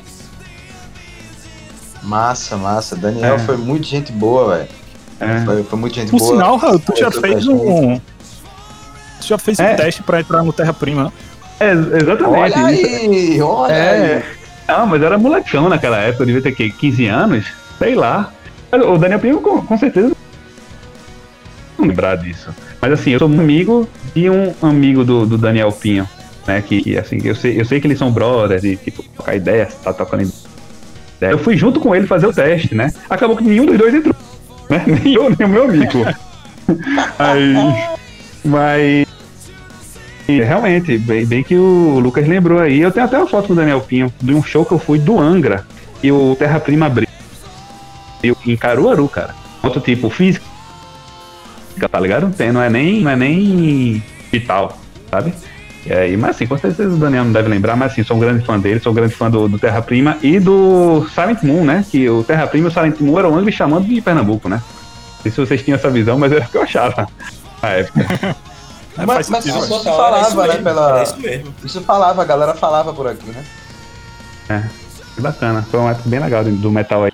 Massa, massa. Daniel é. foi muito gente boa, velho. É. Foi, foi muito gente Por boa. Por sinal, Raul, tu já fez um. Tu já fez é. um teste pra entrar no Terra Prima, né? É, exatamente. Olha aí, olha é. aí. Ah, mas era molecão naquela época, eu devia ter que 15 anos, sei lá. O Daniel Pinho com, com certeza não lembrar disso. Mas assim, eu sou um amigo e um amigo do, do Daniel Pinho né? Que, que, assim, eu sei, eu sei que eles são brothers e tipo, trocar ideia, tá tocando. Eu fui junto com ele fazer o teste, né? Acabou que nenhum dos dois entrou. Né? *laughs* Nem eu, nem o meu amigo. *laughs* Aí. Mas. Realmente, bem, bem, que o Lucas lembrou aí. Eu tenho até uma foto com o Daniel Pinho de um show que eu fui do Angra e o Terra Prima abriu em Caruaru, cara. Outro tipo, física, tá ligado? Não, tem, não é nem, não é nem vital, sabe? E aí, mas assim, com certeza o Daniel não deve lembrar, mas assim, sou um grande fã dele, sou um grande fã do, do Terra Prima e do Silent Moon, né? Que o Terra Prima e o Silent Moon eram ambos chamando de Pernambuco, né? Não sei se vocês tinham essa visão, mas era o que eu achava na época. *laughs* É, mas, mas isso, isso falava, né? Pela... Isso, mesmo. isso falava, a galera falava por aqui, né? É, que bacana. Foi uma época bem legal do metal aí.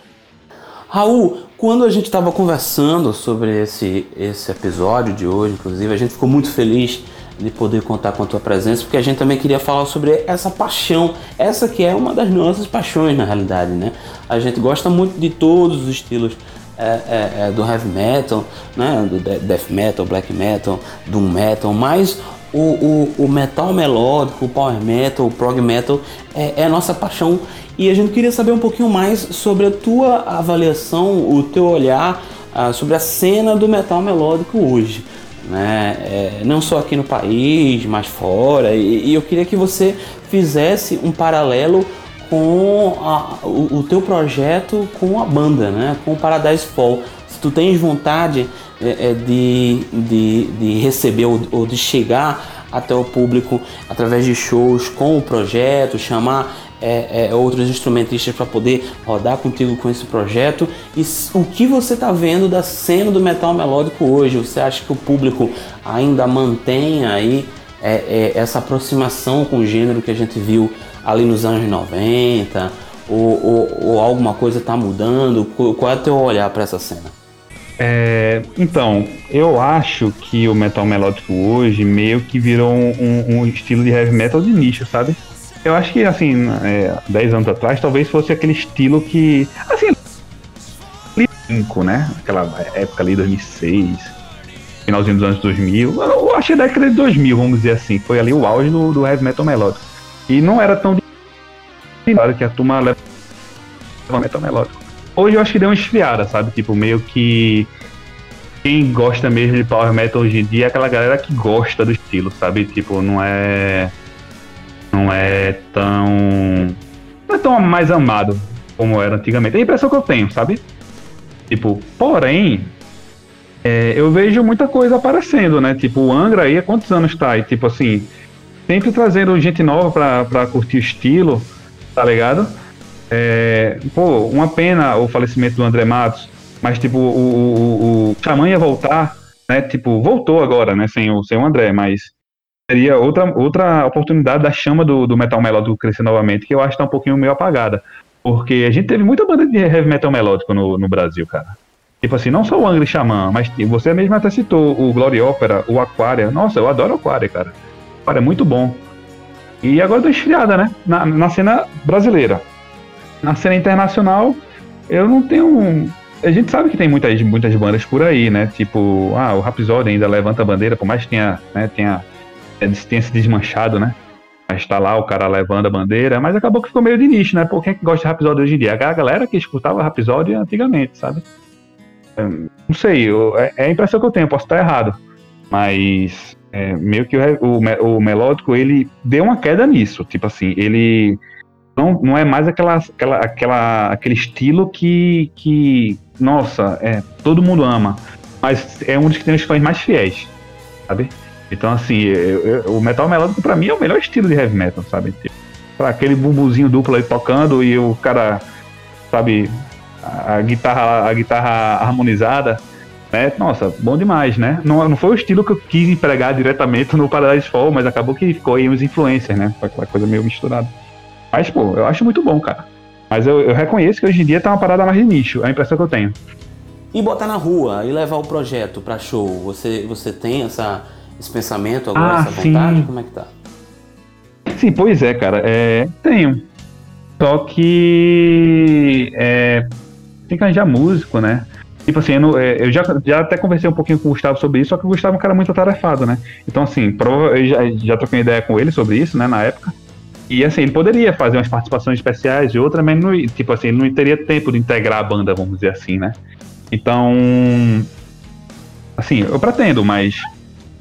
Raul, quando a gente estava conversando sobre esse, esse episódio de hoje, inclusive, a gente ficou muito feliz de poder contar com a tua presença, porque a gente também queria falar sobre essa paixão, essa que é uma das nossas paixões na realidade, né? A gente gosta muito de todos os estilos é, é, é, do heavy metal, né? Do death metal, black metal, doom metal, mas o, o, o metal melódico, o power metal, o prog metal é, é a nossa paixão e a gente queria saber um pouquinho mais sobre a tua avaliação, o teu olhar uh, sobre a cena do metal melódico hoje né? É, não só aqui no país, mas fora. E, e, eu queria que você fizesse um paralelo com a, o, o, teu projeto com a banda, né? Com o Paradise Fall. Se tu tens vontade é, é, de, de, de receber ou, ou de chegar até o público através de shows com o projeto, chamar é, é, outros instrumentistas para poder rodar contigo com esse projeto. E o que você está vendo da cena do metal melódico hoje? Você acha que o público ainda mantém aí é, é essa aproximação com o gênero que a gente viu ali nos anos 90? Ou, ou, ou alguma coisa está mudando? Qual é o teu olhar para essa cena? É, então, eu acho que o metal melódico hoje meio que virou um, um, um estilo de heavy metal de nicho, sabe? Eu acho que, assim, é, 10 anos atrás, talvez fosse aquele estilo que. Assim. 5, né? Aquela época ali, 2006, finalzinho dos anos 2000. Eu achei a década de 2000, vamos dizer assim. Foi ali o auge do, do heavy metal melódico. E não era tão. Claro que a turma leva metal melódico. Hoje eu acho que deu uma esfriada, sabe? Tipo, meio que. Quem gosta mesmo de power metal hoje em dia é aquela galera que gosta do estilo, sabe? Tipo, não é não é tão. não é tão mais amado como era antigamente. É a impressão que eu tenho, sabe? Tipo, porém, é, eu vejo muita coisa aparecendo, né? Tipo, o Angra aí há quantos anos tá? E tipo assim, sempre trazendo gente nova pra, pra curtir o estilo, tá ligado? É, pô, uma pena o falecimento do André Matos, mas tipo, o, o, o, o Xamã ia voltar, né? Tipo, voltou agora, né? Sem o, sem o André, mas seria outra, outra oportunidade da chama do, do metal melódico crescer novamente, que eu acho que tá um pouquinho meio apagada. Porque a gente teve muita banda de heavy metal melódico no, no Brasil, cara. Tipo assim, não só o Angry Xamã, mas você mesmo até citou o Glory Opera, o Aquaria. Nossa, eu adoro Aquaria, cara. Aquaria é muito bom. E agora tô esfriada, né? Na, na cena brasileira. Na cena internacional, eu não tenho. A gente sabe que tem muitas, muitas bandas por aí, né? Tipo, ah, o Rhapsody ainda levanta a bandeira, por mais que tenha, né, tenha tenha se desmanchado, né? Mas tá lá o cara levando a bandeira, mas acabou que ficou meio de nicho, né? Por quem é que gosta de Rhapsody hoje em dia? A galera que escutava Rhapsody antigamente, sabe? É, não sei, é, é a impressão que eu tenho, posso estar errado. Mas é, meio que o, o, o, melódico, ele deu uma queda nisso. Tipo assim, ele não, não é mais aquela, aquela, aquela, aquele estilo que, que, nossa, é, todo mundo ama. Mas é um dos que tem os fãs mais fiéis, sabe? Então, assim, eu, eu, o metal melódico pra mim é o melhor estilo de heavy metal, sabe? Tipo, pra aquele bumbuzinho duplo aí tocando e o cara, sabe, a, a guitarra, a guitarra harmonizada, né? Nossa, bom demais, né? Não, não foi o estilo que eu quis empregar diretamente no Paradise Fall, mas acabou que ficou aí uns influencers, né? Aquela coisa meio misturada. Mas, pô, eu acho muito bom, cara. Mas eu, eu reconheço que hoje em dia tá uma parada mais de nicho, é a impressão que eu tenho. E botar na rua e levar o projeto para show, você, você tem essa esse pensamento agora, ah, essa vontade? Sim. Como é que tá? Sim, pois é, cara. É, tenho. Só que é, tem que arranjar músico, né? Tipo assim, eu, é, eu, já, já até conversei um pouquinho com o Gustavo sobre isso, só que o Gustavo é um cara muito atarefado, né? Então, assim, prova, eu já, já troquei ideia com ele sobre isso, né, na época. E assim, ele poderia fazer umas participações especiais e outras, mas não, tipo assim, ele não teria tempo de integrar a banda, vamos dizer assim, né? Então, assim, eu pretendo, mas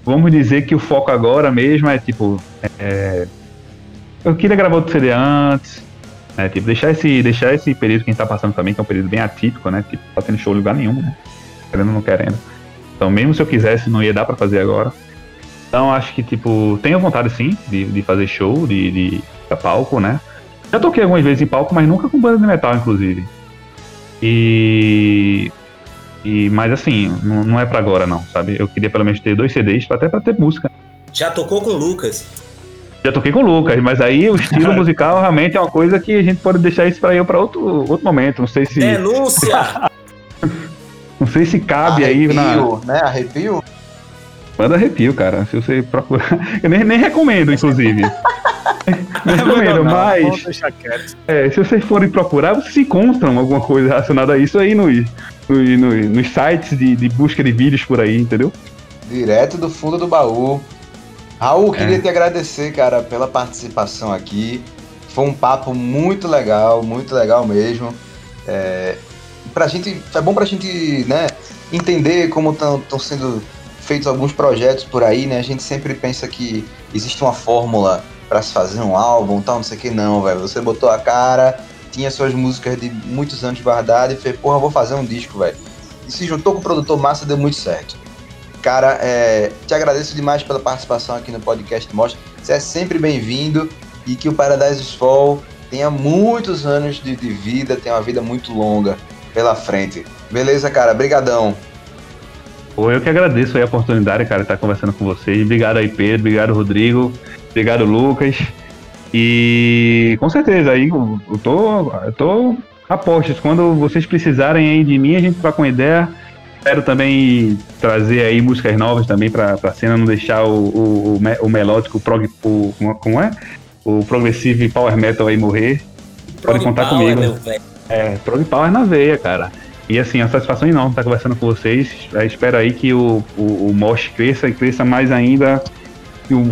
vamos dizer que o foco agora mesmo é tipo, é, eu queria gravar outro CD antes, né? Tipo, deixar esse, deixar esse período que a gente tá passando também, que é um período bem atípico, né? Tipo, tá tendo show em lugar nenhum, né? Querendo ou não querendo. Então, mesmo se eu quisesse, não ia dar para fazer agora. Então, acho que, tipo, tenho vontade sim de, de fazer show, de, de palco, né? Já toquei algumas vezes em palco, mas nunca com banda de metal, inclusive. E. E, mas assim, não, não é para agora não, sabe? Eu queria pelo menos ter dois CDs, até para ter música. Já tocou com o Lucas? Já toquei com o Lucas, mas aí o estilo *laughs* musical realmente é uma coisa que a gente pode deixar isso para eu para outro, outro momento. Não sei se. Denúncia! *laughs* não sei se cabe Arrepio, aí na. né? Arrepio? Manda arrepio, cara. Se você procurar. *laughs* Eu nem, nem recomendo, inclusive. Não recomendo, mas. É, se vocês forem procurar, vocês encontram alguma coisa relacionada a isso aí no, no, no, nos sites de, de busca de vídeos por aí, entendeu? Direto do fundo do baú. Raul, queria É. te agradecer, cara, pela participação aqui. Foi um papo muito legal, muito legal mesmo. É, pra gente, é bom pra gente, né, entender como estão sendo feitos alguns projetos por aí, né? A gente sempre pensa que existe uma fórmula pra se fazer um álbum, tal, não sei o que não, velho. Você botou a cara, tinha suas músicas de muitos anos guardadas e fez, porra, vou fazer um disco, velho. E se juntou com o produtor massa, deu muito certo. Cara, é, te agradeço demais pela participação aqui no podcast Mostra. Você é sempre bem-vindo e que o Paradise Fall tenha muitos anos de, de vida, tenha uma vida muito longa pela frente. Beleza, cara? Brigadão. Pô, eu que agradeço aí a oportunidade, cara, de estar conversando com vocês. Obrigado aí, Pedro. Obrigado, Rodrigo. Obrigado, Lucas. E com certeza aí eu tô, eu tô a postos. Quando vocês precisarem aí de mim, a gente vai com ideia. Espero também trazer aí músicas novas também pra, pra cena, não deixar o, o, o, o melódico, o prog, o, como- é? O progressive power metal aí morrer. Pode contar Power, comigo. É, Prog Power na veia, cara. E assim, a satisfação enorme estar conversando com vocês. Eu espero aí que o, o, o Mosh cresça e cresça mais ainda.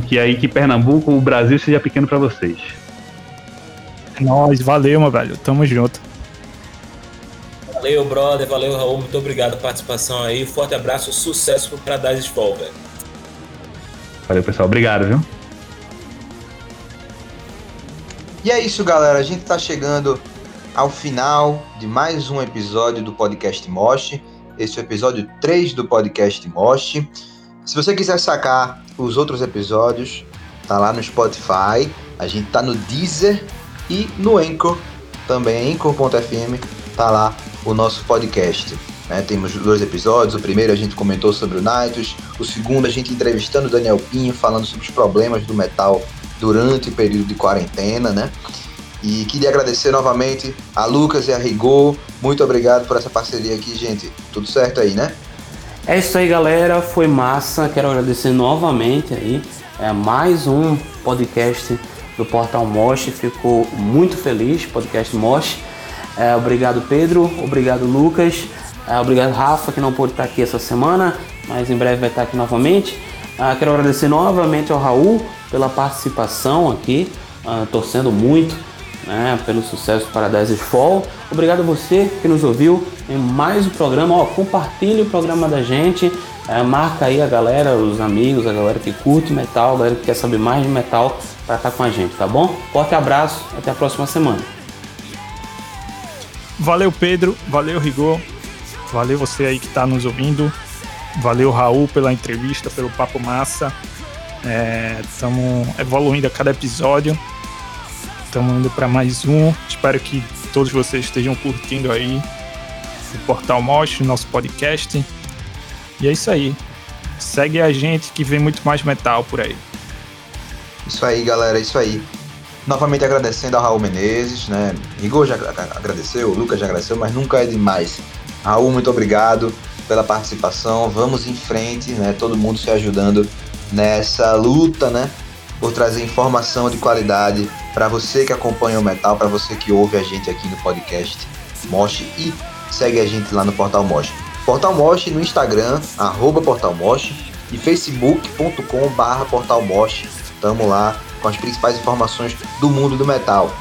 Que, aí que Pernambuco, o Brasil seja pequeno pra vocês. Nós, valeu, meu velho. Tamo junto. Valeu, brother. Valeu, Raul. Muito obrigado pela participação aí. Forte abraço, sucesso pro Paradise Fall, velho. Valeu, pessoal. Obrigado, viu? E é isso, galera. A gente tá chegando ao final de mais um episódio do podcast Mosh. Esse é o episódio 3 do podcast Mosh. Se você quiser sacar os outros episódios, tá lá no Spotify, a gente tá no Deezer e no Anchor, também Anchor.fm, tá lá o nosso podcast. né? Temos dois episódios, o primeiro a gente comentou sobre o Nightus, o segundo a gente entrevistando o Daniel Pinho, falando sobre os problemas do metal durante o período de quarentena, né? E queria agradecer novamente a Lucas e a Rigor. Muito obrigado por essa parceria aqui, gente. Tudo certo aí, né? É isso aí, galera. Foi massa. Quero agradecer novamente aí. É mais um podcast do Portal Mosh. Ficou muito feliz, podcast Mosh. É, obrigado, Pedro. Obrigado, Lucas. É, obrigado, Rafa, que não pôde estar aqui essa semana, mas em breve vai estar aqui novamente. Ah, quero agradecer novamente ao Raul pela participação aqui, ah, torcendo muito né, pelo sucesso Paradise Fall. Obrigado a você que nos ouviu em mais um programa. Ó, compartilhe o programa da gente, é, marca aí a galera, os amigos, a galera que curte metal, a galera que quer saber mais de metal para estar com a gente, tá bom? Forte abraço, até a próxima semana. Valeu, Pedro. Valeu, Rigor. Valeu você aí que tá nos ouvindo. Valeu, Raul, pela entrevista, pelo papo massa. Estamos evoluindo a cada episódio. Estamos indo para mais um. Espero que todos vocês estejam curtindo aí o Portal Mosh, o nosso podcast. E é isso aí. Segue a gente que vem muito mais metal por aí. Isso aí, galera, isso aí. Novamente agradecendo ao Raul Menezes, né? Igor já agra- agradeceu, Lucas já agradeceu, mas nunca é demais. Raul, muito obrigado pela participação. Vamos em frente, né? Todo mundo se ajudando nessa luta, né? Por trazer informação de qualidade para você que acompanha o metal, para você que ouve a gente aqui no podcast Mosh e segue a gente lá no Portal Mosh. Portal Mosh no Instagram, arroba Portal Mosh e facebook.com barra Portal Mosh. Tamo lá com as principais informações do mundo do metal.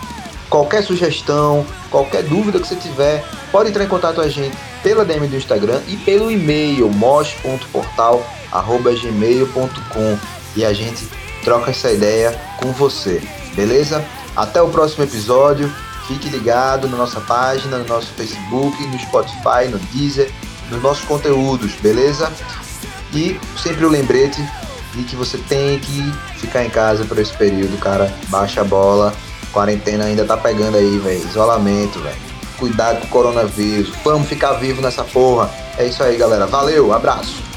Qualquer sugestão, qualquer dúvida que você tiver, pode entrar em contato com a gente pela DM do Instagram e pelo e-mail mos.portal@gmail.com e a gente troca essa ideia com você, beleza? Até o próximo episódio. Fique ligado na nossa página, no nosso Facebook, no Spotify, no Deezer, nos nossos conteúdos, beleza? E sempre o lembrete de que você tem que ficar em casa por esse período, cara. Baixa a bola. Quarentena ainda tá pegando aí, velho. Isolamento, velho. Cuidado com o coronavírus. Vamos ficar vivo nessa porra. É isso aí, galera. Valeu, abraço.